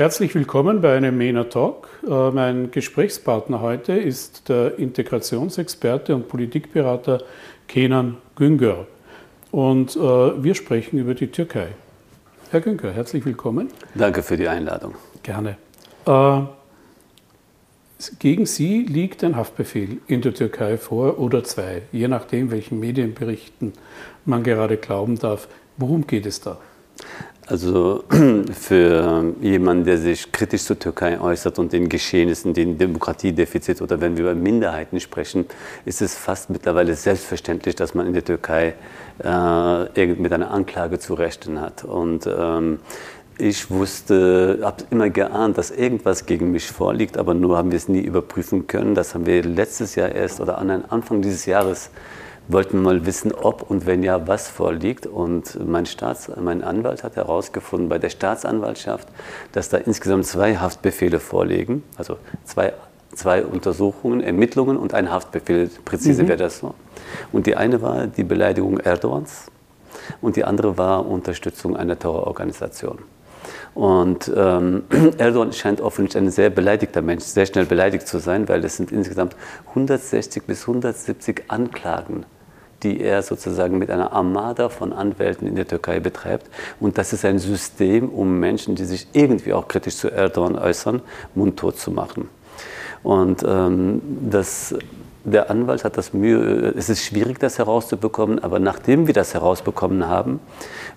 Herzlich willkommen bei einem MENA Talk. Äh, mein Gesprächspartner heute ist der Integrationsexperte und Politikberater Kenan Güngör. Und äh, wir sprechen über die Türkei. Herr Güngör, herzlich willkommen. Danke für die Einladung. Gerne. Äh, gegen Sie liegt ein Haftbefehl in der Türkei vor oder zwei, je nachdem, welchen Medienberichten man gerade glauben darf. Worum geht es da? Also für jemanden, der sich kritisch zur Türkei äußert und den Geschehnissen, den Demokratiedefizit oder wenn wir über Minderheiten sprechen, ist es fast mittlerweile selbstverständlich, dass man in der Türkei äh, mit einer Anklage zu rechnen hat. Und ähm, ich wusste, habe immer geahnt, dass irgendwas gegen mich vorliegt, aber nur haben wir es nie überprüfen können. Das haben wir letztes Jahr erst oder an Anfang dieses Jahres wollten wir mal wissen, ob und wenn ja, was vorliegt. Und mein, Staats-, mein Anwalt hat herausgefunden bei der Staatsanwaltschaft, dass da insgesamt zwei Haftbefehle vorliegen, also zwei, zwei Untersuchungen, Ermittlungen und ein Haftbefehl, präzise mhm. wäre das so. Und die eine war die Beleidigung Erdogans und die andere war Unterstützung einer Terrororganisation. Und ähm, Erdogan scheint offensichtlich ein sehr beleidigter Mensch, sehr schnell beleidigt zu sein, weil es sind insgesamt 160 bis 170 Anklagen die er sozusagen mit einer Armada von Anwälten in der Türkei betreibt. Und das ist ein System, um Menschen, die sich irgendwie auch kritisch zu Erdogan äußern, mundtot zu machen. Und ähm, das, der Anwalt hat das Mühe, es ist schwierig, das herauszubekommen, aber nachdem wir das herausbekommen haben,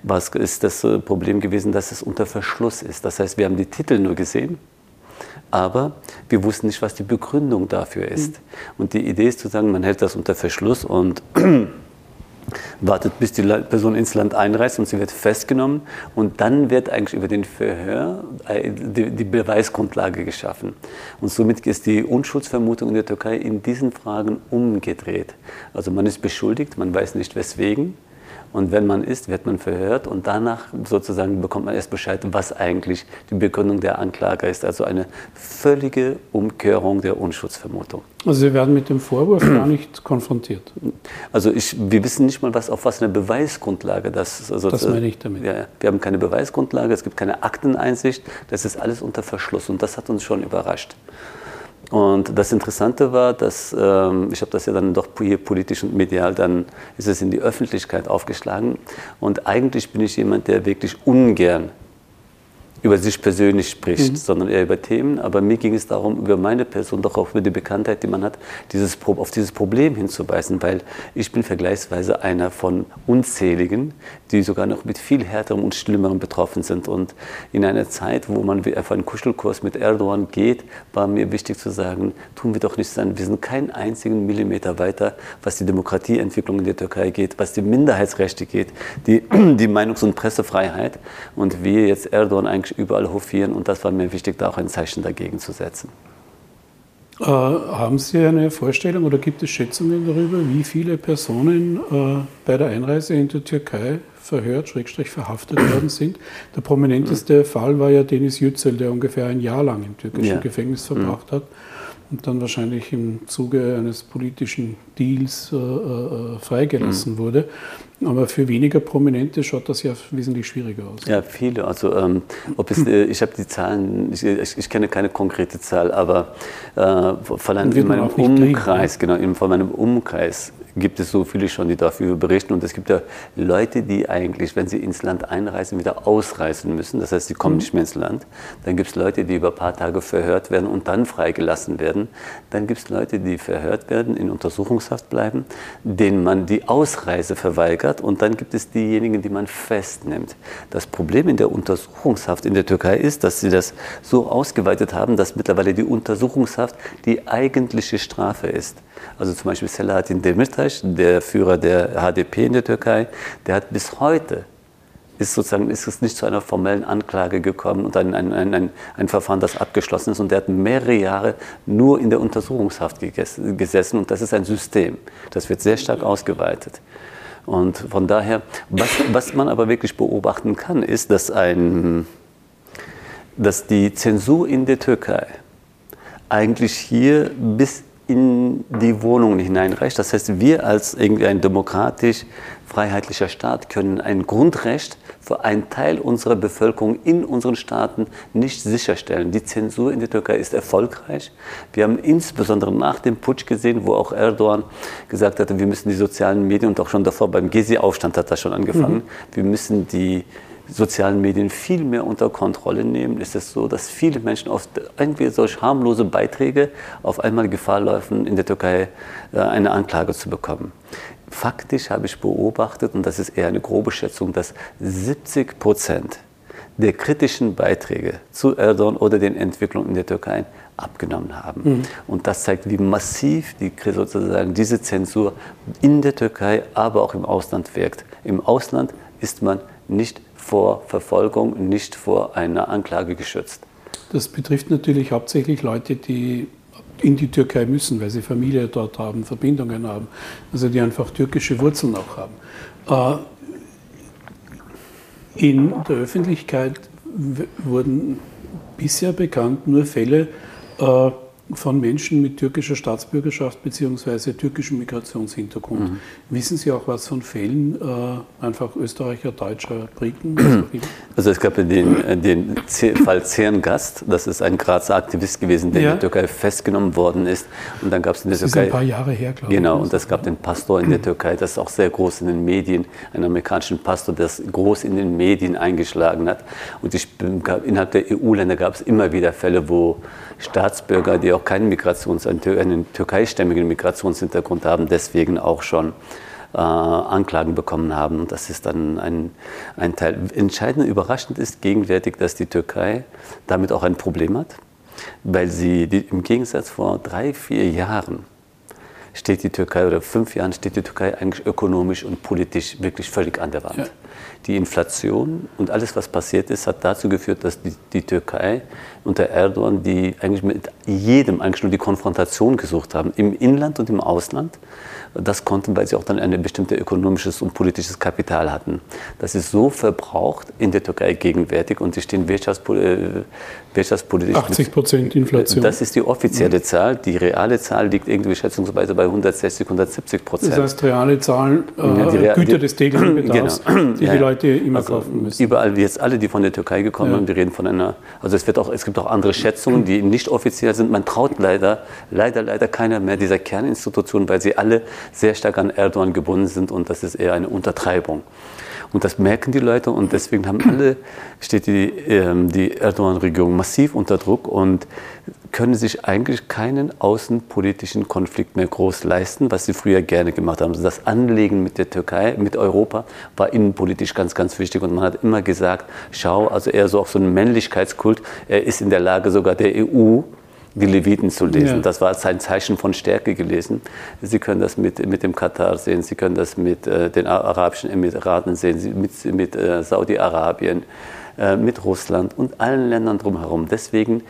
was ist das äh, Problem gewesen, dass es unter Verschluss ist. Das heißt, wir haben die Titel nur gesehen, aber wir wussten nicht, was die Begründung dafür ist. Mhm. Und die Idee ist zu sagen, man hält das unter Verschluss und wartet, bis die Person ins Land einreist und sie wird festgenommen und dann wird eigentlich über den Verhör äh, die Beweisgrundlage geschaffen. Und somit ist die Unschuldsvermutung in der Türkei in diesen Fragen umgedreht. Also man ist beschuldigt, man weiß nicht weswegen und wenn man ist, wird man verhört und danach sozusagen bekommt man erst Bescheid, was eigentlich die Begründung der Anklage ist. Also eine völlige Umkehrung der Unschutzvermutung. Also Sie werden mit dem Vorwurf gar nicht konfrontiert? Also ich, wir wissen nicht mal, was, auf was eine Beweisgrundlage das ist. Also das meine ich damit. Ja, wir haben keine Beweisgrundlage, es gibt keine Akteneinsicht, das ist alles unter Verschluss und das hat uns schon überrascht. Und das Interessante war, dass ähm, ich habe das ja dann doch hier politisch und medial, dann ist es in die Öffentlichkeit aufgeschlagen. Und eigentlich bin ich jemand, der wirklich ungern über sich persönlich spricht, mhm. sondern eher über Themen. Aber mir ging es darum, über meine Person, doch auch über die Bekanntheit, die man hat, dieses, auf dieses Problem hinzuweisen, weil ich bin vergleichsweise einer von unzähligen, die sogar noch mit viel härterem und schlimmerem betroffen sind. Und in einer Zeit, wo man auf einen Kuschelkurs mit Erdogan geht, war mir wichtig zu sagen, tun wir doch nicht sein. Wir sind keinen einzigen Millimeter weiter, was die Demokratieentwicklung in der Türkei geht, was die Minderheitsrechte geht, die, die Meinungs- und Pressefreiheit. Und wir jetzt Erdogan eigentlich überall hofieren und das war mir wichtig, da auch ein Zeichen dagegen zu setzen. Äh, haben Sie eine Vorstellung oder gibt es Schätzungen darüber, wie viele Personen äh, bei der Einreise in die Türkei verhört, schrägstrich verhaftet worden sind? Der prominenteste mhm. Fall war ja Denis Yücel, der ungefähr ein Jahr lang im türkischen ja. Gefängnis verbracht mhm. hat und dann wahrscheinlich im Zuge eines politischen Deals äh, äh, freigelassen mhm. wurde. Aber für weniger Prominente schaut das ja wesentlich schwieriger aus. Ja, viele. Also ähm, ob es, äh, ich habe die Zahlen, ich, ich, ich, kenne keine konkrete Zahl, aber äh, von einem, in meinem Umkreis, kriegen, genau, von meinem Umkreis gibt es so viele schon, die dafür berichten. Und es gibt ja Leute, die eigentlich, wenn sie ins Land einreisen, wieder ausreisen müssen. Das heißt, sie kommen mhm. nicht mehr ins Land. Dann gibt es Leute, die über ein paar Tage verhört werden und dann freigelassen werden. Dann gibt es Leute, die verhört werden, in Untersuchungshaft bleiben, denen man die Ausreise verweigert. Und dann gibt es diejenigen, die man festnimmt. Das Problem in der Untersuchungshaft in der Türkei ist, dass sie das so ausgeweitet haben, dass mittlerweile die Untersuchungshaft die eigentliche Strafe ist. Also zum Beispiel Selahattin Demirtas, der Führer der HDP in der Türkei, der hat bis heute ist sozusagen ist es nicht zu einer formellen Anklage gekommen und ein, ein, ein, ein Verfahren, das abgeschlossen ist. Und der hat mehrere Jahre nur in der Untersuchungshaft gesessen. Und das ist ein System. Das wird sehr stark ausgeweitet. Und von daher, was, was man aber wirklich beobachten kann, ist, dass, ein, dass die Zensur in der Türkei eigentlich hier bis in die Wohnungen hineinreicht. Das heißt, wir als irgendwie ein demokratisch freiheitlicher Staat können ein Grundrecht für einen Teil unserer Bevölkerung in unseren Staaten nicht sicherstellen. Die Zensur in der Türkei ist erfolgreich. Wir haben insbesondere nach dem Putsch gesehen, wo auch Erdogan gesagt hatte, wir müssen die sozialen Medien und auch schon davor beim Gezi-Aufstand hat das schon angefangen, mhm. wir müssen die sozialen Medien viel mehr unter Kontrolle nehmen, ist es so, dass viele Menschen auf irgendwie solch harmlose Beiträge auf einmal Gefahr laufen, in der Türkei äh, eine Anklage zu bekommen. Faktisch habe ich beobachtet, und das ist eher eine grobe Schätzung, dass 70 Prozent der kritischen Beiträge zu Erdogan oder den Entwicklungen in der Türkei abgenommen haben. Mhm. Und das zeigt, wie massiv die, sozusagen diese Zensur in der Türkei, aber auch im Ausland wirkt. Im Ausland ist man nicht vor Verfolgung, nicht vor einer Anklage geschützt. Das betrifft natürlich hauptsächlich Leute, die in die Türkei müssen, weil sie Familie dort haben, Verbindungen haben, also die einfach türkische Wurzeln auch haben. Äh, in der Öffentlichkeit wurden bisher bekannt nur Fälle, äh, von Menschen mit türkischer Staatsbürgerschaft bzw. türkischem Migrationshintergrund. Mhm. Wissen Sie auch was von Fällen äh, einfach Österreicher, Deutscher, Briten? Also es gab den, äh, den Fall Zerngast, das ist ein Grazer Aktivist gewesen, der ja. in der Türkei festgenommen worden ist. Und dann gab es in der das Türkei... Ist ein paar Jahre her, glaube ich. Genau, und es gab den Pastor in der Türkei, das ist auch sehr groß in den Medien, einen amerikanischen Pastor, der groß in den Medien eingeschlagen hat. Und ich, innerhalb der EU-Länder gab es immer wieder Fälle, wo Staatsbürger, die auch keinen Migrations-, einen türkeistämmigen Migrationshintergrund haben, deswegen auch schon äh, Anklagen bekommen haben. Und das ist dann ein, ein Teil. Entscheidend überraschend ist gegenwärtig, dass die Türkei damit auch ein Problem hat, weil sie die, im Gegensatz vor drei, vier Jahren steht die Türkei oder fünf Jahren steht die Türkei eigentlich ökonomisch und politisch wirklich völlig an der Wand. Ja. Die Inflation und alles, was passiert ist, hat dazu geführt, dass die, die, Türkei unter Erdogan, die eigentlich mit jedem eigentlich nur die Konfrontation gesucht haben, im Inland und im Ausland, das konnten, weil sie auch dann ein bestimmtes ökonomisches und politisches Kapital hatten. Das ist so verbraucht in der Türkei gegenwärtig und sie stehen wirtschaftspol äh, wirtschaftspolitisch. 80 Prozent Inflation. Das ist die offizielle mhm. Zahl. Die reale Zahl liegt irgendwie schätzungsweise bei 160, 170 Prozent. Das heißt, reale Zahlen, äh, ja, Rea Güter des täglichen Bedarfs, genau. die ja, die Leute immer also kaufen müssen. Überall, wie jetzt alle, die von der Türkei gekommen ja. sind, wir reden von einer, also es, wird auch, es gibt auch andere Schätzungen, die nicht offiziell sind. Man traut leider, leider, leider keiner mehr dieser Kerninstitutionen, weil sie alle sehr stark an Erdogan gebunden sind und das ist eher eine Untertreibung. Und das merken die Leute und deswegen haben alle, steht die, ähm, die Erdogan-Regierung massiv unter Druck und können sich eigentlich keinen außenpolitischen Konflikt mehr groß leisten, was sie früher gerne gemacht haben. Also das Anlegen mit der Türkei, mit Europa war innenpolitisch ganz, ganz wichtig und man hat immer gesagt, schau, also eher so auch so ein Männlichkeitskult, er ist in der Lage sogar der EU die Leviten zu lesen. Ja. Das war als ein Zeichen von Stärke gelesen. Sie können das mit, mit dem Katar sehen, Sie können das mit äh, den Arabischen Emiraten sehen, mit, mit äh, Saudi-Arabien, äh, mit Russland und allen Ländern drumherum. Deswegen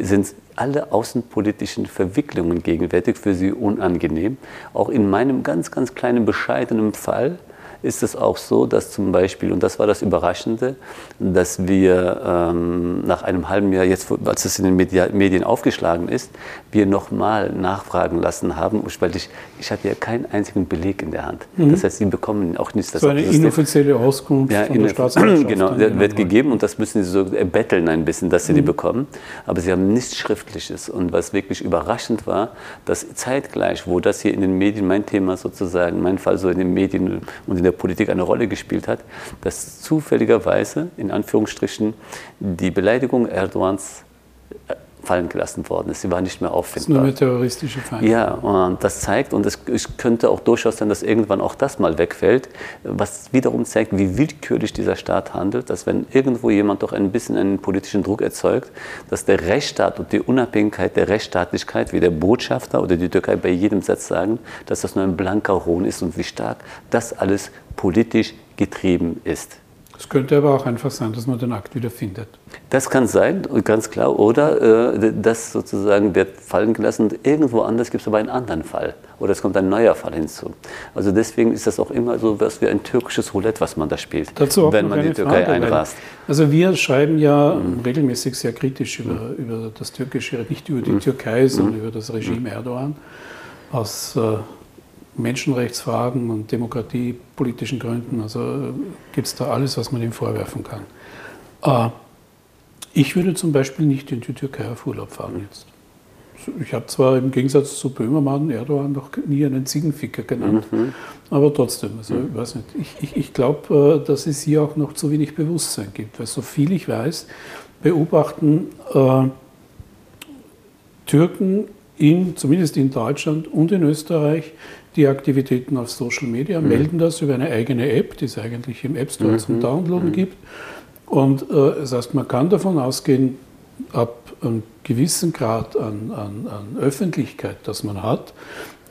sind alle außenpolitischen Verwicklungen gegenwärtig für Sie unangenehm. Auch in meinem ganz, ganz kleinen, bescheidenen Fall ist es auch so, dass zum Beispiel, und das war das Überraschende, dass wir ähm, nach einem halben Jahr, jetzt als es in den Media, Medien aufgeschlagen ist, wir nochmal nachfragen lassen haben, weil ich, ich hatte ja keinen einzigen Beleg in der Hand. Mhm. Das heißt, Sie bekommen auch nichts. So eine inoffizielle Auskunft ja, von der Staatsanwaltschaft. Genau, der wird gegeben und das müssen Sie so erbetteln ein bisschen, dass Sie mhm. die bekommen. Aber Sie haben nichts Schriftliches. Und was wirklich überraschend war, dass zeitgleich, wo das hier in den Medien, mein Thema sozusagen, mein Fall so in den Medien und in der Politik eine Rolle gespielt hat, dass zufälligerweise, in Anführungsstrichen, die Beleidigung Erdogans fallen gelassen worden ist. Sie war nicht mehr auffindbar. Das ist nur eine terroristische Feinde. Ja, und das zeigt, und es, es, könnte auch durchaus sein, dass irgendwann auch das mal wegfällt, was wiederum zeigt, wie willkürlich dieser Staat handelt, dass wenn irgendwo jemand doch ein bisschen einen politischen Druck erzeugt, dass der Rechtsstaat und die Unabhängigkeit der Rechtsstaatlichkeit, wie der Botschafter oder die Türkei bei jedem Satz sagen, dass das nur ein blanker Hohn ist und wie stark das alles politisch getrieben ist. Es könnte aber auch einfach sein, dass man den Akt wieder findet. Das kann sein, ganz klar. Oder äh, das sozusagen wird fallen gelassen und irgendwo anders gibt es aber einen anderen Fall. Oder es kommt ein neuer Fall hinzu. Also deswegen ist das auch immer so was wie ein türkisches Roulette, was man da spielt, Dazu wenn man die Türkei Frage, einrast. Also wir schreiben ja mhm. regelmäßig sehr kritisch über, mhm. über das Türkische, nicht über die mhm. Türkei, sondern mhm. über das Regime mhm. Erdogan aus äh, Menschenrechtsfragen und demokratiepolitischen Gründen. Also äh, gibt es da alles, was man ihm vorwerfen kann. Äh, ich würde zum Beispiel nicht in die Türkei auf Urlaub fahren jetzt. Ich habe zwar im Gegensatz zu Böhmermann Erdogan noch nie einen Ziegenficker genannt, mhm. aber trotzdem, also ich weiß nicht. Ich, ich, ich glaube, äh, dass es hier auch noch zu wenig Bewusstsein gibt, weil so viel ich weiß, beobachten äh, Türken in, zumindest in Deutschland und in Österreich die Aktivitäten auf Social Media, mhm. melden das über eine eigene App, die es eigentlich im App Store mhm. zum Downloaden mhm. gibt. Und äh, das heißt, man kann davon ausgehen, ab einem gewissen Grad an, an, an Öffentlichkeit, das man hat,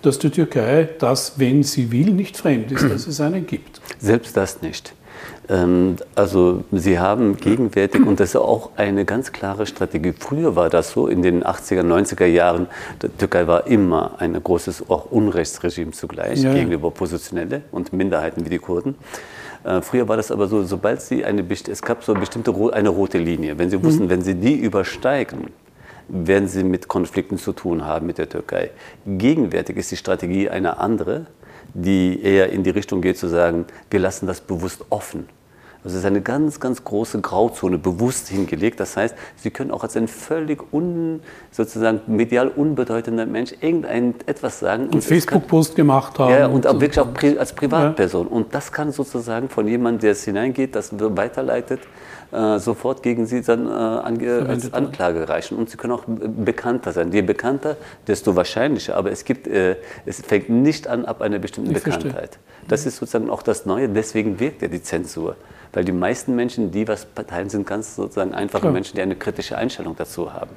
dass die Türkei das, wenn sie will, nicht fremd ist, dass es einen gibt. Selbst das nicht. Ähm, also Sie haben gegenwärtig, und das ist auch eine ganz klare Strategie, früher war das so, in den 80er, 90er Jahren, die Türkei war immer ein großes auch Unrechtsregime zugleich ja. gegenüber Oppositionelle und Minderheiten wie die Kurden. Äh, früher war das aber so, sobald Sie eine, es gab so eine bestimmte eine rote Linie. Wenn Sie mhm. wussten, wenn Sie die übersteigen, werden Sie mit Konflikten zu tun haben mit der Türkei. Gegenwärtig ist die Strategie eine andere die eher in die Richtung geht zu sagen, wir lassen das bewusst offen. Also es ist eine ganz, ganz große Grauzone bewusst hingelegt. Das heißt, Sie können auch als ein völlig un, sozusagen medial unbedeutender Mensch irgendein etwas sagen. Einen Facebook-Post gemacht haben. Ja, und auch wirklich auch als Privatperson. Ja. Und das kann sozusagen von jemandem, der es hineingeht, das weiterleitet, äh, sofort gegen sie dann äh, ange, als Anklage reichen. Und sie können auch bekannter sein. Je bekannter, desto wahrscheinlicher. Aber es, gibt, äh, es fängt nicht an ab einer bestimmten ich Bekanntheit. Verstehe. Das ist sozusagen auch das Neue. Deswegen wirkt ja die Zensur. Weil die meisten Menschen, die was teilen, sind ganz sozusagen einfache Klar. Menschen, die eine kritische Einstellung dazu haben.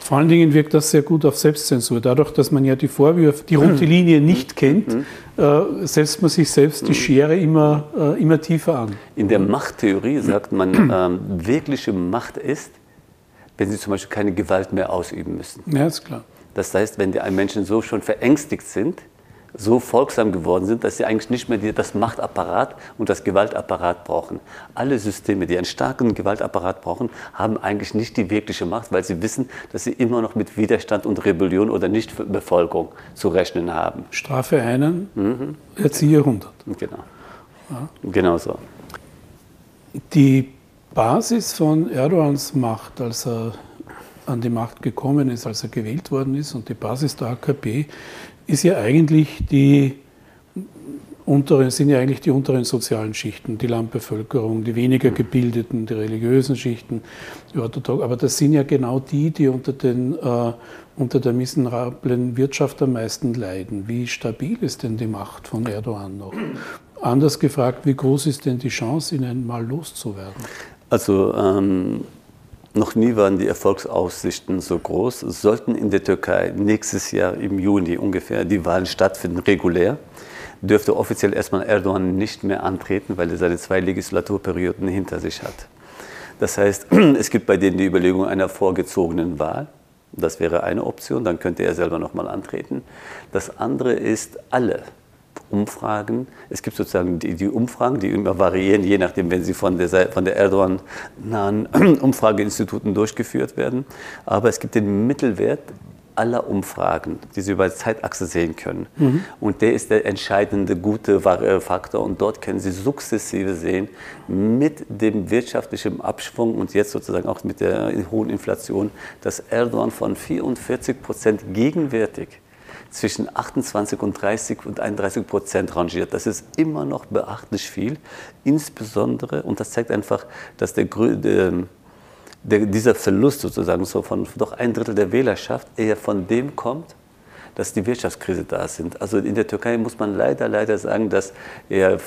Vor allen Dingen wirkt das sehr gut auf Selbstzensur. Dadurch, dass man ja die Vorwürfe, die rote mhm. Linie nicht kennt, mhm. äh, setzt man sich selbst die mhm. Schere immer, äh, immer tiefer an. In der Machttheorie sagt man, ähm, wirkliche Macht ist, wenn sie zum Beispiel keine Gewalt mehr ausüben müssen. Ja, ist klar. Das heißt, wenn die Menschen so schon verängstigt sind, so folgsam geworden sind, dass sie eigentlich nicht mehr das Machtapparat und das Gewaltapparat brauchen. Alle Systeme, die einen starken Gewaltapparat brauchen, haben eigentlich nicht die wirkliche Macht, weil sie wissen, dass sie immer noch mit Widerstand und Rebellion oder Nichtbefolgung zu rechnen haben. Strafe einen, mhm. erziehe 100. Genau. Ja. Genau so. Die Basis von Erdogans Macht, als er an die Macht gekommen ist, als er gewählt worden ist, und die Basis der AKP ist ja eigentlich die unteren, sind ja eigentlich die unteren sozialen Schichten, die Landbevölkerung, die weniger gebildeten, die religiösen Schichten, die Orthodox. Aber das sind ja genau die, die unter, den, äh, unter der miserablen Wirtschaft am meisten leiden. Wie stabil ist denn die Macht von Erdogan noch? Anders gefragt, wie groß ist denn die Chance, ihn mal loszuwerden? Also ähm, noch nie waren die Erfolgsaussichten so groß. Sollten in der Türkei nächstes Jahr im Juni ungefähr die Wahlen stattfinden, regulär. Dürfte offiziell erstmal Erdogan nicht mehr antreten, weil er seine zwei Legislaturperioden hinter sich hat. Das heißt, es gibt bei denen die Überlegung einer vorgezogenen Wahl. Das wäre eine Option, dann könnte er selber nochmal antreten. Das andere ist, alle Umfragen. Es gibt sozusagen die, die, Umfragen, die immer variieren, je nachdem, wenn sie von der, von der Erdogan-nahen Umfrageinstituten durchgeführt werden. Aber es gibt den Mittelwert aller Umfragen, die Sie über die Zeitachse sehen können. Mhm. Und der ist der entscheidende gute äh, Faktor. Und dort können Sie sukzessive sehen, mit dem wirtschaftlichen Abschwung und jetzt sozusagen auch mit der hohen Inflation, dass Erdogan von 44 Prozent gegenwärtig zwischen 28 und 30 und 31 Prozent rangiert. Das ist immer noch beachtlich viel. Insbesondere, und das zeigt einfach, dass der, der, dieser Verlust sozusagen so von doch ein Drittel der Wählerschaft eher von dem kommt, dass die Wirtschaftskrise da sind. Also in der Türkei muss man leider, leider sagen, dass äh,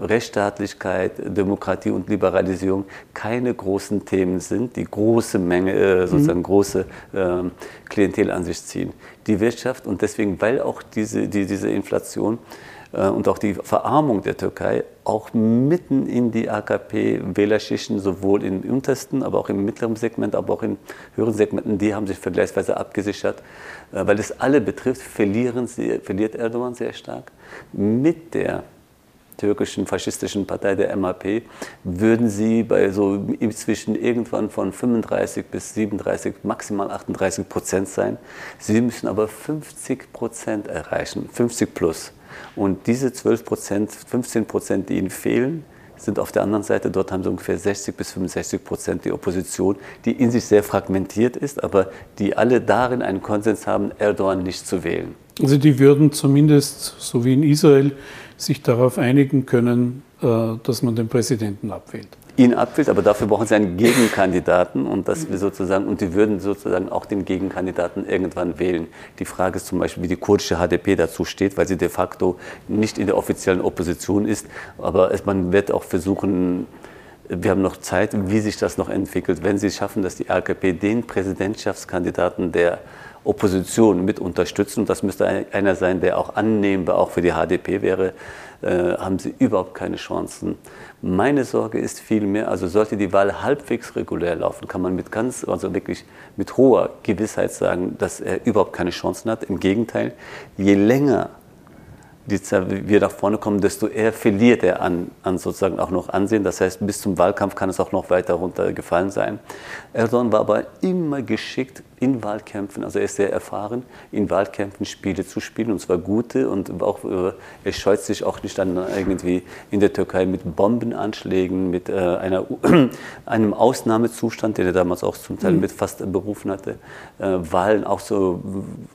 Rechtsstaatlichkeit, Demokratie und Liberalisierung keine großen Themen sind, die große Menge, äh, sozusagen mhm. große ähm, Klientel an sich ziehen. Die Wirtschaft und deswegen, weil auch diese, die, diese Inflation äh, und auch die Verarmung der Türkei auch mitten in die AKP-Wählerschichten, sowohl im untersten, aber auch im mittleren Segment, aber auch in höheren Segmenten, die haben sich vergleichsweise abgesichert. Äh, weil es alle betrifft, verlieren sie, verliert Erdogan sehr stark. Mit der türkischen faschistischen Partei der MAP würden sie bei so inzwischen irgendwann von 35 bis 37, maximal 38 Prozent sein. Sie müssen aber 50 Prozent erreichen, 50 plus. Und diese 12 Prozent, 15 Prozent, die ihnen fehlen, sind auf der anderen Seite, dort haben sie ungefähr 60 bis 65 Prozent die Opposition, die in sich sehr fragmentiert ist, aber die alle darin einen Konsens haben, Erdogan nicht zu wählen. Also die würden zumindest, so wie in Israel, sich darauf einigen können, äh, dass man den Präsidenten abwählt ihn abwählt, aber dafür brauchen sie einen Gegenkandidaten und das wir sozusagen und die würden sozusagen auch den Gegenkandidaten irgendwann wählen. Die Frage ist zum Beispiel, wie die kurdische HDP dazu steht, weil sie de facto nicht in der offiziellen Opposition ist, aber es, man wird auch versuchen, wir haben noch Zeit, wie sich das noch entwickelt. Wenn sie schaffen, dass die AKP den Präsidentschaftskandidaten der Opposition mit unterstützen, und das müsste einer sein, der auch annehmbar auch für die HDP wäre, äh, haben sie überhaupt keine Chancen. Meine Sorge ist vielmehr, also sollte die Wahl halbwegs regulär laufen, kann man mit ganz, also wirklich mit hoher Gewissheit sagen, dass er überhaupt keine Chancen hat. Im Gegenteil, je länger wir nach vorne kommen, desto eher verliert er an, an sozusagen auch noch Ansehen. Das heißt, bis zum Wahlkampf kann es auch noch weiter runtergefallen sein. Erdogan war aber immer geschickt in Wahlkämpfen, also er ist sehr erfahren, in Wahlkämpfen Spiele zu spielen, und zwar gute und auch, äh, er scheut sich auch nicht dann irgendwie in der Türkei mit Bombenanschlägen, mit äh, einer, einem Ausnahmezustand, den er damals auch zum Teil mhm. mit fast berufen hatte, äh, Wahlen auch so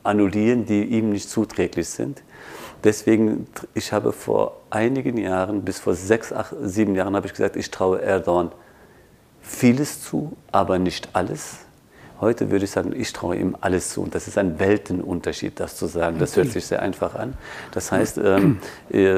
annullieren, die ihm nicht zuträglich sind. Deswegen, ich habe vor einigen Jahren, bis vor sechs, acht, sieben Jahren, habe ich gesagt, ich traue Erdogan vieles zu, aber nicht alles. Heute würde ich sagen, ich traue ihm alles zu. Und das ist ein Weltenunterschied, das zu sagen. Das hört sich sehr einfach an. Das heißt, ähm, äh,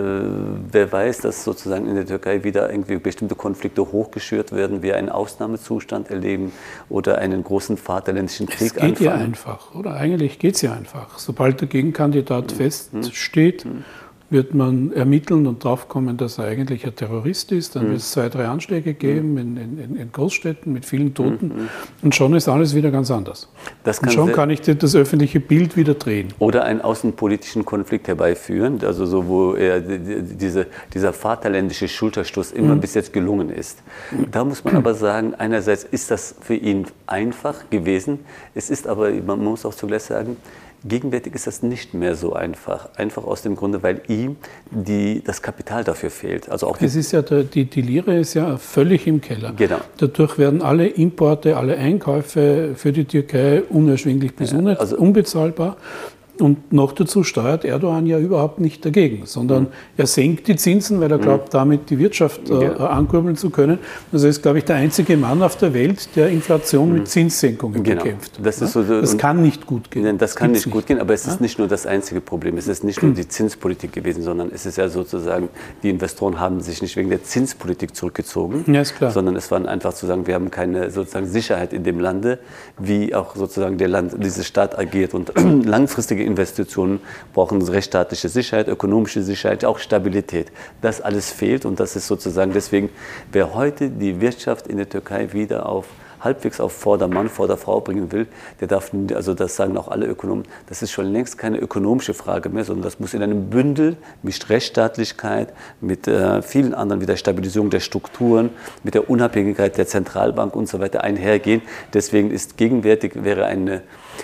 wer weiß, dass sozusagen in der Türkei wieder irgendwie bestimmte Konflikte hochgeschürt werden, wir einen Ausnahmezustand erleben oder einen großen vaterländischen Krieg anfangen. Es geht anfangen. ja einfach, oder? Eigentlich geht es ja einfach. Sobald der Gegenkandidat hm. feststeht, hm wird man ermitteln und draufkommen, dass er eigentlich ein Terrorist ist. Dann mhm. wird es zwei, drei Anschläge geben in, in, in Großstädten mit vielen Toten. Mhm. Und schon ist alles wieder ganz anders. und schon kann ich das öffentliche Bild wieder drehen. Oder einen außenpolitischen Konflikt herbeiführen, also so, wo er diese, dieser vaterländische Schulterstoß immer mhm. bis jetzt gelungen ist. Da muss man aber sagen, einerseits ist das für ihn einfach gewesen. Es ist aber, man muss auch zugleich sagen, Gegenwärtig ist das nicht mehr so einfach. Einfach aus dem Grunde, weil ihm die, das Kapital dafür fehlt. Also auch es ist ja der, die, die Lire ist ja völlig im Keller. Genau. Dadurch werden alle Importe, alle Einkäufe für die Türkei unerschwinglich bis ja, also unbezahlbar. Und noch dazu steuert Erdogan ja überhaupt nicht dagegen, sondern mhm. er senkt die Zinsen, weil er mhm. glaubt, damit die Wirtschaft äh, ja. ankurbeln zu können. Also er ist, glaube ich, der einzige Mann auf der Welt, der Inflation mhm. mit Zinssenkungen genau. bekämpft. Das, ja? so, das kann nicht gut gehen. Das, das kann nicht gut gehen, aber es ja? ist nicht nur das einzige Problem. Es ist nicht nur die Zinspolitik gewesen, sondern es ist ja sozusagen, die Investoren haben sich nicht wegen der Zinspolitik zurückgezogen, ja, sondern es war einfach zu sagen, wir haben keine sozusagen Sicherheit in dem Lande, wie auch sozusagen der Land, dieser Staat agiert und langfristige Investitionen brauchen rechtsstaatliche Sicherheit, ökonomische Sicherheit, auch Stabilität. Das alles fehlt und das ist sozusagen deswegen, wer heute die Wirtschaft in der Türkei wieder auf halbwegs auf Vordermann, Vorderfrau bringen will, der darf, also das sagen auch alle Ökonomen, das ist schon längst keine ökonomische Frage mehr, sondern das muss in einem Bündel mit Rechtsstaatlichkeit, mit äh, vielen anderen, wie der Stabilisierung der Strukturen, mit der Unabhängigkeit der Zentralbank und so weiter einhergehen. Deswegen ist gegenwärtig wäre eine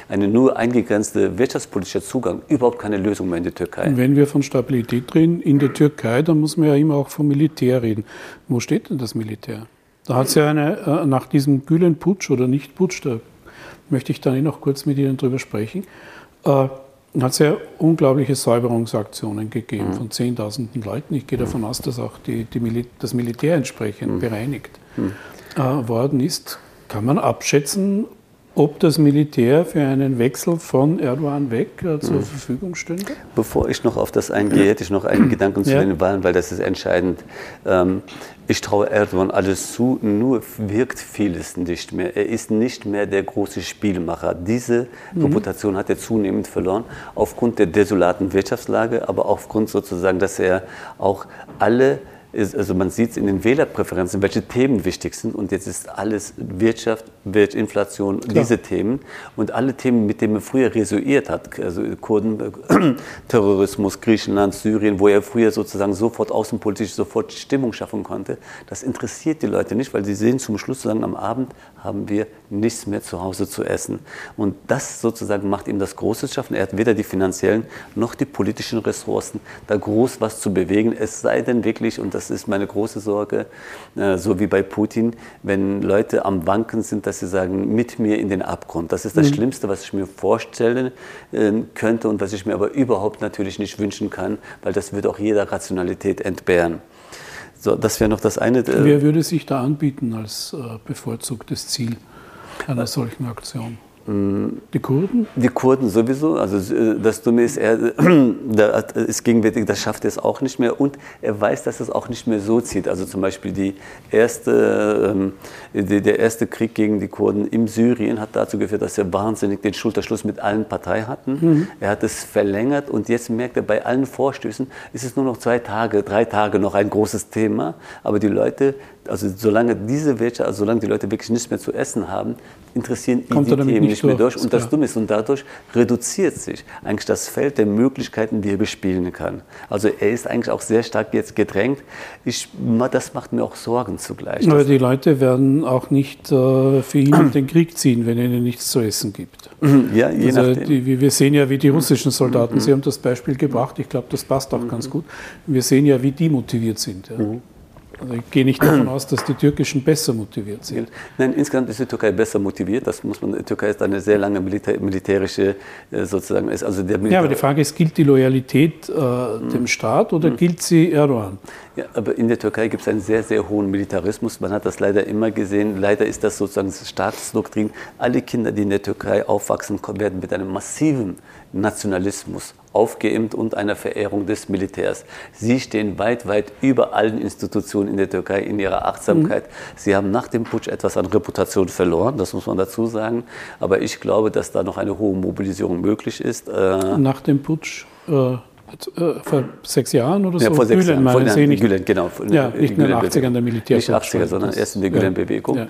eine nur eingegrenzte wirtschaftspolitischer Zugang überhaupt keine Lösung mehr in der Türkei. Wenn wir von Stabilität reden in der Türkei, dann muss man ja immer auch vom Militär reden. Wo steht denn das Militär? Da hat es ja eine, äh, nach diesem Gülen-Putsch oder Nicht-Putsch, da möchte ich dann eh noch kurz mit Ihnen drüber sprechen, äh, hat es ja unglaubliche Säuberungsaktionen gegeben mhm. von Zehntausenden Leuten. Ich gehe davon aus, dass auch die, die Mil das Militär entsprechend mhm. bereinigt mhm. Äh, worden ist. Kann man abschätzen, ob das Militär für einen Wechsel von Erdogan weg äh, zur mhm. Verfügung stünde? Bevor ich noch auf das eingehe, hätte ich noch einen Gedanken zu ja. den Wahlen, weil das ist entscheidend. Ähm, ich traue Erdogan alles zu, nur wirkt vieles nicht mehr. Er ist nicht mehr der große Spielmacher. Diese mhm. Reputation hat er zunehmend verloren, aufgrund der desolaten Wirtschaftslage, aber aufgrund sozusagen, dass er auch alle ist, also man sieht es in den Wählerpräferenzen, welche Themen wichtig sind. Und jetzt ist alles Wirtschaft, Inflation, Klar. diese Themen. Und alle Themen, mit denen man früher resuiert hat, also Kurden, Terrorismus, Griechenland, Syrien, wo er früher sozusagen sofort außenpolitisch sofort Stimmung schaffen konnte, das interessiert die Leute nicht, weil sie sehen zum Schluss sozusagen am Abend haben wir nichts mehr zu Hause zu essen. Und das sozusagen macht ihm das große Schaffen. Er hat weder die finanziellen noch die politischen Ressourcen, da groß was zu bewegen. Es sei denn wirklich, und das ist meine große Sorge, äh, so wie bei Putin, wenn Leute am Wanken sind, dass sie sagen, mit mir in den Abgrund. Das ist das mhm. Schlimmste, was ich mir vorstellen äh, könnte und was ich mir aber überhaupt natürlich nicht wünschen kann, weil das würde auch jeder Rationalität entbehren. So, das wäre noch das eine. Äh, Wer würde sich da anbieten als bevorzugtes Ziel einer solchen Aktion? Die Kurden? Die Kurden sowieso. Also äh, das Dumme ist, er ist gegenwärtig, das schafft er es auch nicht mehr und er weiß, dass es auch nicht mehr so zieht. Also zum Beispiel die erste, ähm, der erste Krieg gegen die Kurden in Syrien hat dazu geführt, dass er wahnsinnig den Schulterschluss mit allen Parteien hatten. Mhm. Er hat es verlängert und jetzt merkt er, bei allen Vorstößen ist es nur noch zwei Tage, drei Tage noch ein großes Thema. Aber die Leute also solange diese Wirtschaft, also solange die Leute wirklich nichts mehr zu essen haben, interessieren Kommt die Themen nicht, mehr durch. Und das Dumme ist, und dadurch reduziert sich eigentlich das Feld der Möglichkeiten, die er bespielen kann. Also er ist eigentlich auch sehr stark jetzt gedrängt. Ich, das macht mir auch Sorgen zugleich. Aber die Leute werden auch nicht äh, für ihn in den Krieg ziehen, wenn er ihnen nichts zu essen gibt. Ja, je also nachdem. Die, wir sehen ja, wie die russischen Soldaten, mhm. Sie haben das Beispiel gebracht, ich glaube, das passt auch mhm. ganz gut. Wir sehen ja, wie die motiviert sind. Ja. Mhm. Also ich gehe nicht davon aus, dass die Türkischen besser motiviert sind. Nein, insgesamt ist die Türkei besser motiviert. Das muss man, die Türkei ist eine sehr lange Militär, militärische äh, sozusagen. Ist also der ja, aber die Frage ist, gilt die Loyalität äh, dem mhm. Staat oder mhm. gilt sie Erdogan? Ja, aber in der Türkei gibt es einen sehr, sehr hohen Militarismus. Man hat das leider immer gesehen. Leider ist das sozusagen Staatsdoktrin. Alle Kinder, die in der Türkei aufwachsen, werden mit einem massiven Nationalismus aufgeimpft und einer Verehrung des Militärs. Sie stehen weit, weit über allen Institutionen in der Türkei in ihrer Achtsamkeit. Mhm. Sie haben nach dem Putsch etwas an Reputation verloren, das muss man dazu sagen. Aber ich glaube, dass da noch eine hohe Mobilisierung möglich ist. Äh, nach dem Putsch? Äh vor sechs Jahren oder so? Ja, vor sechs Gülen, Jahren. Vor, Sie nicht, Gülen, genau. Ja, nicht in den 80ern der Militär. Nicht 80er, sondern erst in der Gülen-Bewegung. Ja.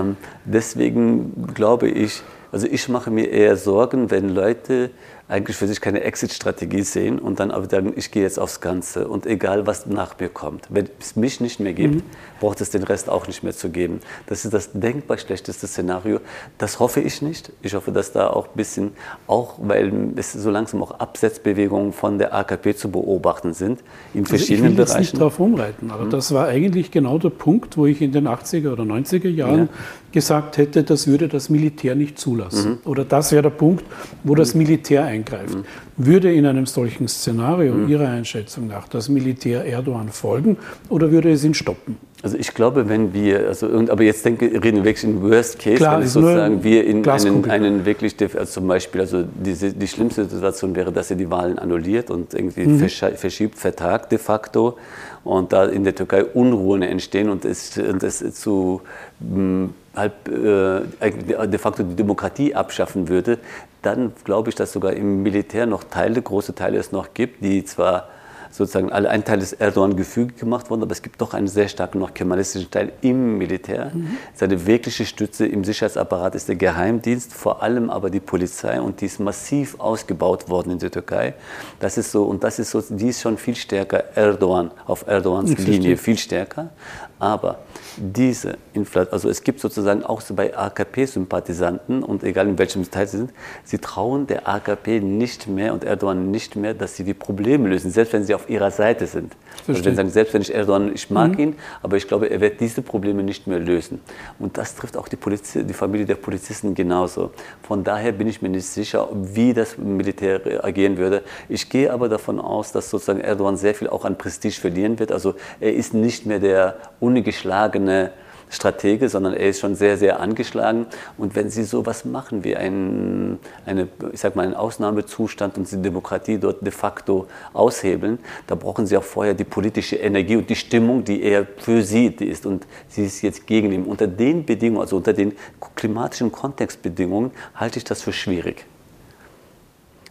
Ähm, deswegen glaube ich, also ich mache mir eher Sorgen, wenn Leute eigentlich für sich keine Exit-Strategie sehen und dann aber sagen, ich gehe jetzt aufs Ganze und egal, was nach mir kommt. Wenn es mich nicht mehr gibt, mhm. braucht es den Rest auch nicht mehr zu geben. Das ist das denkbar schlechteste Szenario. Das hoffe ich nicht. Ich hoffe, dass da auch ein bisschen, auch weil es so langsam auch Absetzbewegungen von der AKP zu beobachten sind, in verschiedenen also ich will Bereichen. Ich nicht darauf umreiten, aber mhm. das war eigentlich genau der Punkt, wo ich in den 80er oder 90er Jahren ja. gesagt hätte, das würde das Militär nicht zulassen. Mhm. Oder das wäre der Punkt, wo das Militär eingreift. Würde in einem solchen Szenario mhm. Ihrer Einschätzung nach das Militär Erdogan folgen oder würde es ihn stoppen? Also ich glaube, wenn wir, also aber jetzt denke, reden wir wirklich in Worst Case, Klar, wenn sozusagen wir in einen, einen, wirklich, also zum Beispiel, also diese, die schlimmste Situation wäre, dass er die Wahlen annulliert und irgendwie mhm. verschiebt, vertagt de facto und da in der Türkei Unruhen entstehen und es, und es zu hm, halb, äh, de facto die Demokratie abschaffen würde, dann glaube ich, dass sogar im Militär noch Teile, große Teile es noch gibt, die zwar sozusagen alle ein Teil des Erdogan gefügig gemacht worden, aber es gibt doch einen sehr starken noch kemalistischen Teil im Militär. Mhm. Seine wirkliche Stütze im Sicherheitsapparat ist der Geheimdienst, vor allem aber die Polizei und die ist massiv ausgebaut worden in der Türkei. Das ist so und das ist so, die ist schon viel stärker Erdogan auf Erdogans Linie viel stärker. Aber diese Inflation, also es gibt sozusagen auch so bei AKP-Sympathisanten und egal in welchem Teil sie sind, sie trauen der AKP nicht mehr und Erdogan nicht mehr, dass sie die Probleme lösen, selbst wenn sie auf ihrer Seite sind. Also wenn sie sagen, selbst wenn ich Erdogan, ich mag mhm. ihn, aber ich glaube, er wird diese Probleme nicht mehr lösen. Und das trifft auch die, Poliz die Familie der Polizisten genauso. Von daher bin ich mir nicht sicher, wie das Militär agieren würde. Ich gehe aber davon aus, dass sozusagen Erdogan sehr viel auch an Prestige verlieren wird. Also er ist nicht mehr der ungeschlagene Stratege, sondern er ist schon sehr, sehr angeschlagen. Und wenn Sie sowas machen wie ein, eine, ich sag mal, einen Ausnahmezustand und die Demokratie dort de facto aushebeln, da brauchen Sie auch vorher die politische Energie und die Stimmung, die eher für Sie ist. Und sie ist jetzt gegen ihn. Unter den Bedingungen, also unter den klimatischen Kontextbedingungen, halte ich das für schwierig.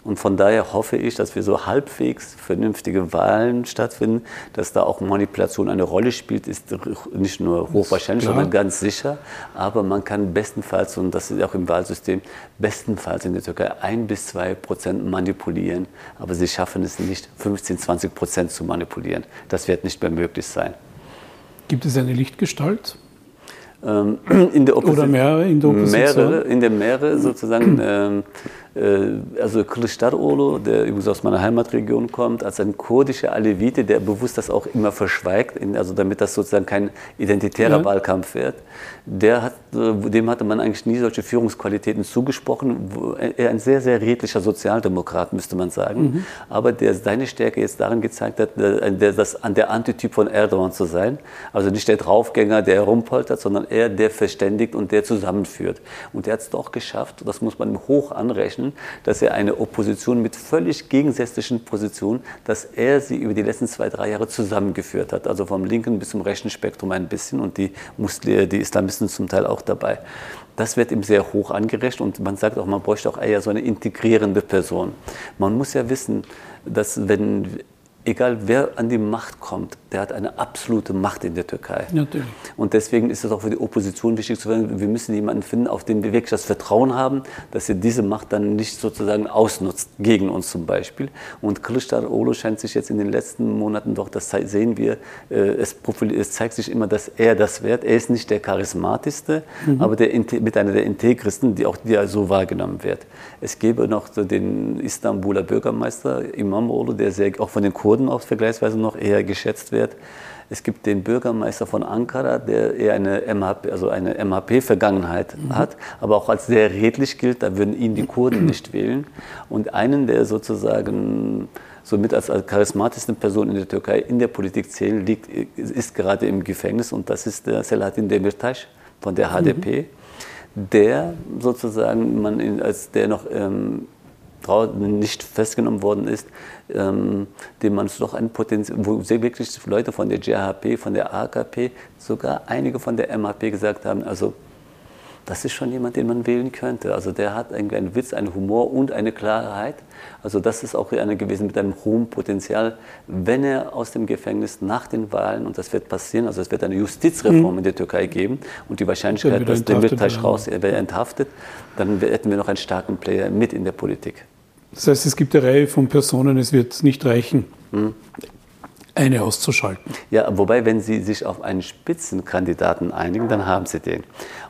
Und von daher hoffe ich, dass wir so halbwegs vernünftige Wahlen stattfinden, dass da auch Manipulation eine Rolle spielt, ist nicht nur hochwahrscheinlich, sondern ganz sicher. Aber man kann bestenfalls, und das ist auch im Wahlsystem, bestenfalls in der Türkei ein bis zwei Prozent manipulieren. Aber sie schaffen es nicht, 15, 20 Prozent zu manipulieren. Das wird nicht mehr möglich sein. Gibt es eine Lichtgestalt? Ähm, in der Oder mehrere in der Opposition? Mehrere, in der mehrere sozusagen. ähm, äh, also Kılıçdaroğlu, der übrigens aus meiner Heimatregion kommt, als ein kurdischer Alevite, der bewusst das auch immer verschweigt, also damit das sozusagen kein identitärer ja. Wahlkampf wird, der hat, äh, dem hatte man eigentlich nie solche Führungsqualitäten zugesprochen. Er ein sehr, sehr redlicher Sozialdemokrat, müsste man sagen, mhm. aber der seine Stärke jetzt darin gezeigt hat, der, das, der Antityp von Erdogan zu sein. Also nicht der Draufgänger, der herumpoltert, sondern er, der verständigt und der zusammenführt. Und er hat es doch geschafft, das muss man hoch anrechnen, Menschen, dass er eine Opposition mit völlig gegensätzlichen Positionen, dass er sie über die letzten zwei, drei Jahre zusammengeführt hat. Also vom linken bis zum rechten Spektrum ein bisschen und die, Muslim, die Islamisten zum Teil auch dabei. Das wird ihm sehr hoch angerechnet und man sagt auch, man bräuchte auch eher so eine integrierende Person. Man muss ja wissen, dass wenn egal wer an die Macht kommt, der hat eine absolute Macht in der Türkei. Natürlich. Und deswegen ist es auch für die Opposition wichtig zu werden, wir müssen jemanden finden, auf den wir wirklich das Vertrauen haben, dass er diese Macht dann nicht sozusagen ausnutzt, gegen uns zum Beispiel. Und Olo scheint sich jetzt in den letzten Monaten doch, das sehen wir, äh, es, es zeigt sich immer, dass er das wert. Er ist nicht der charismatischste, mhm. aber der, mit einer der Integristen, die auch die so wahrgenommen wird. Es gäbe noch den Istanbuler Bürgermeister Imam Olo, der sehr, auch von den Kurden auch vergleichsweise noch eher geschätzt wird. Es gibt den Bürgermeister von Ankara, der eher eine MHP, also eine MHP-Vergangenheit mhm. hat, aber auch als sehr redlich gilt. Da würden ihn die Kurden nicht wählen. Und einen, der sozusagen somit als, als charismatischste Person in der Türkei in der Politik zählen, liegt, ist gerade im Gefängnis und das ist der Selahattin Demirtas von der HDP. Mhm der sozusagen, man als der noch ähm, nicht festgenommen worden ist, ähm, dem man doch ein Potenzial, wo wirklich Leute von der GHP, von der AKP, sogar einige von der MHP gesagt haben, also das ist schon jemand, den man wählen könnte. Also der hat einen Witz, einen Humor und eine Klarheit. Also das ist auch einer gewesen mit einem hohen Potenzial, wenn er aus dem Gefängnis nach den Wahlen, und das wird passieren, also es wird eine Justizreform mhm. in der Türkei geben und die Wahrscheinlichkeit, dass der Mitteil raus er wäre enthaftet, dann hätten wir noch einen starken Player mit in der Politik. Das heißt, es gibt eine Reihe von Personen, es wird nicht reichen. Mhm eine auszuschalten. Ja, wobei, wenn Sie sich auf einen Spitzenkandidaten einigen, dann haben Sie den.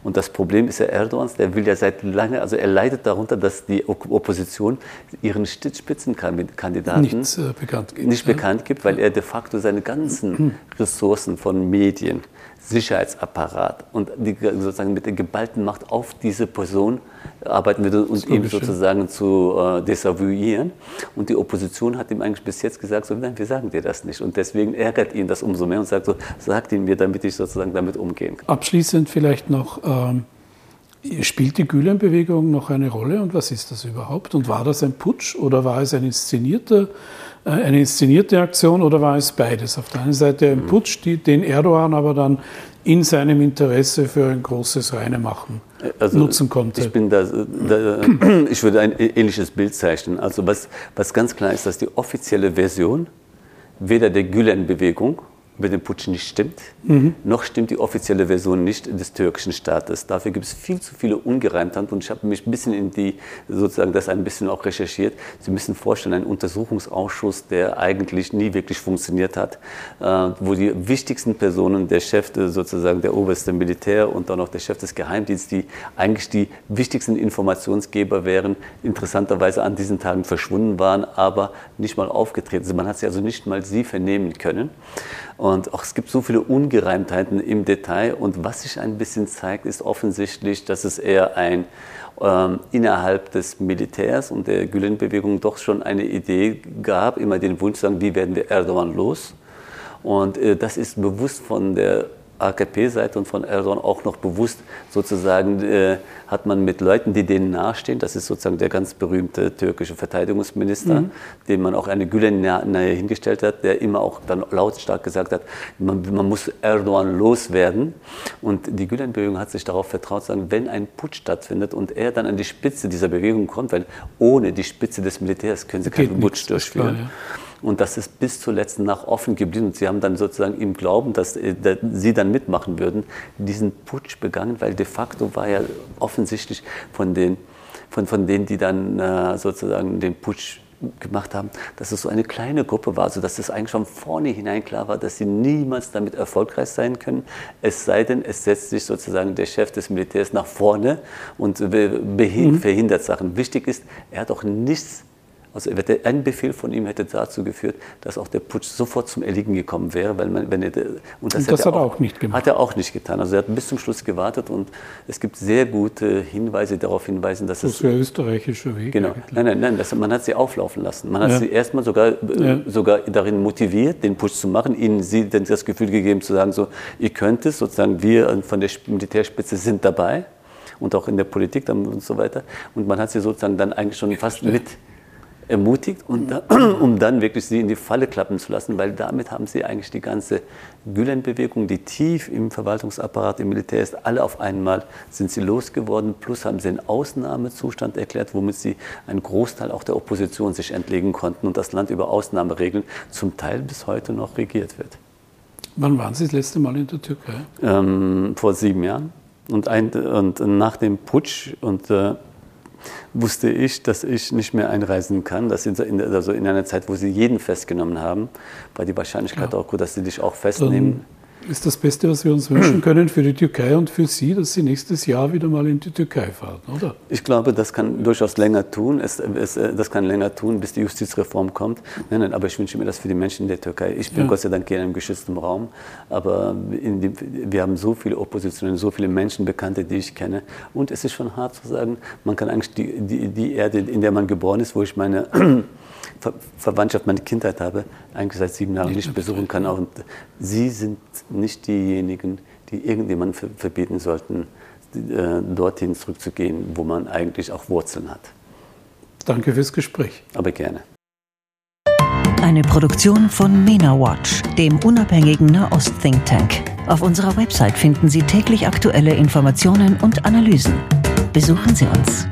Und das Problem ist ja Erdogans, der will ja seit lange, also er leidet darunter, dass die Opposition ihren Spitzenkandidaten nicht, äh, bekannt, gibt, nicht ja. bekannt gibt, weil er de facto seine ganzen Ressourcen von Medien, Sicherheitsapparat und die, sozusagen mit der geballten Macht auf diese Person arbeiten würde und ihm sozusagen zu äh, desavouieren. Und die Opposition hat ihm eigentlich bis jetzt gesagt, so, nein, wir sagen dir das nicht. Und deswegen ärgert ihn das umso mehr und sagt so, sagt ihn mir, damit ich sozusagen damit umgehen kann. Abschließend vielleicht noch, ähm, spielt die Gülen-Bewegung noch eine Rolle und was ist das überhaupt? Und war das ein Putsch oder war es ein inszenierter äh, eine inszenierte Aktion oder war es beides? Auf der einen Seite ein Putsch, den Erdogan aber dann in seinem Interesse für ein großes Reinemachen also nutzen konnte. Ich, bin da, da, ich würde ein ähnliches Bild zeichnen. Also was, was ganz klar ist, dass die offizielle Version weder der Gülen-Bewegung über den Putsch nicht stimmt, mhm. noch stimmt die offizielle Version nicht des türkischen Staates. Dafür gibt es viel zu viele Ungereimtheiten und ich habe mich ein bisschen in die, sozusagen das ein bisschen auch recherchiert. Sie müssen vorstellen, ein Untersuchungsausschuss, der eigentlich nie wirklich funktioniert hat, äh, wo die wichtigsten Personen, der Chef sozusagen der oberste Militär und dann auch der Chef des Geheimdienstes, die eigentlich die wichtigsten Informationsgeber wären, interessanterweise an diesen Tagen verschwunden waren, aber nicht mal aufgetreten sind. Man hat sie also nicht mal sie vernehmen können. Und auch es gibt so viele Ungereimtheiten im Detail. Und was sich ein bisschen zeigt, ist offensichtlich, dass es eher ein ähm, innerhalb des Militärs und der Gülen-Bewegung doch schon eine Idee gab, immer den Wunsch zu sagen, wie werden wir Erdogan los? Und äh, das ist bewusst von der AKP-Seite und von Erdogan auch noch bewusst sozusagen äh, hat man mit Leuten, die denen nahestehen, das ist sozusagen der ganz berühmte türkische Verteidigungsminister, mhm. dem man auch eine Gülen nahe hingestellt hat, der immer auch dann lautstark gesagt hat, man, man muss Erdogan loswerden. Und die Gülen-Bewegung hat sich darauf vertraut, sagen, wenn ein Putsch stattfindet und er dann an die Spitze dieser Bewegung kommt, weil ohne die Spitze des Militärs können sie keinen Putsch durchführen. Klar, ja. Und das ist bis zuletzt nach offen geblieben. Und sie haben dann sozusagen im Glauben, dass, äh, dass sie dann mitmachen würden, diesen Putsch begangen, weil de facto war ja offensichtlich von den, von, von denen, die dann äh, sozusagen den Putsch gemacht haben, dass es so eine kleine Gruppe war, sodass es eigentlich schon vorne hinein klar war, dass sie niemals damit erfolgreich sein können, es sei denn, es setzt sich sozusagen der Chef des Militärs nach vorne und mhm. verhindert Sachen. Wichtig ist, er hat auch nichts also ein Befehl von ihm hätte dazu geführt, dass auch der Putsch sofort zum Erliegen gekommen wäre, weil man, wenn er, und das, und das hat er auch, auch, nicht gemacht. Hat er auch nicht getan. Also er hat bis zum Schluss gewartet und es gibt sehr gute Hinweise darauf hinweisen, dass das es. Das ist der österreichische Weg. Genau. Eigentlich. Nein, nein, nein. Das, man hat sie auflaufen lassen. Man hat ja. sie erstmal sogar, äh, ja. sogar darin motiviert, den Putsch zu machen, ihnen sie das Gefühl gegeben zu sagen, so, ihr könnt es, sozusagen wir von der Militärspitze sind dabei und auch in der Politik und so weiter. Und man hat sie sozusagen dann eigentlich schon fast mit ermutigt, und da, um dann wirklich sie in die Falle klappen zu lassen, weil damit haben sie eigentlich die ganze Gülen-Bewegung, die tief im Verwaltungsapparat, im Militär ist, alle auf einmal sind sie losgeworden, plus haben sie einen Ausnahmezustand erklärt, womit sie einen Großteil auch der Opposition sich entlegen konnten und das Land über Ausnahmeregeln zum Teil bis heute noch regiert wird. Wann waren Sie das letzte Mal in der Türkei? Ähm, vor sieben Jahren. Und, ein, und nach dem Putsch und äh, wusste ich, dass ich nicht mehr einreisen kann. Das in, also in einer Zeit, wo sie jeden festgenommen haben, war die Wahrscheinlichkeit ja. auch gut, dass sie dich auch festnehmen. Ist das Beste, was wir uns wünschen können für die Türkei und für Sie, dass Sie nächstes Jahr wieder mal in die Türkei fahren, oder? Ich glaube, das kann durchaus länger tun. Es, es, das kann länger tun, bis die Justizreform kommt. Nein, nein, aber ich wünsche mir das für die Menschen in der Türkei. Ich bin ja. Gott sei Dank hier in einem geschützten Raum, aber die, wir haben so viele Oppositionen, so viele Menschen, Bekannte, die ich kenne. Und es ist schon hart zu sagen, man kann eigentlich die, die, die Erde, in der man geboren ist, wo ich meine Ver Verwandtschaft, meine Kindheit habe, eigentlich seit sieben Jahren nicht, besuchen kann. Und Sie sind nicht diejenigen, die irgendjemanden verbieten sollten, äh, dorthin zurückzugehen, wo man eigentlich auch Wurzeln hat. Danke fürs Gespräch. Aber gerne. Eine Produktion von MENA Watch, dem unabhängigen Nahost-Think Tank. Auf unserer Website finden Sie täglich aktuelle Informationen und Analysen. Besuchen Sie uns.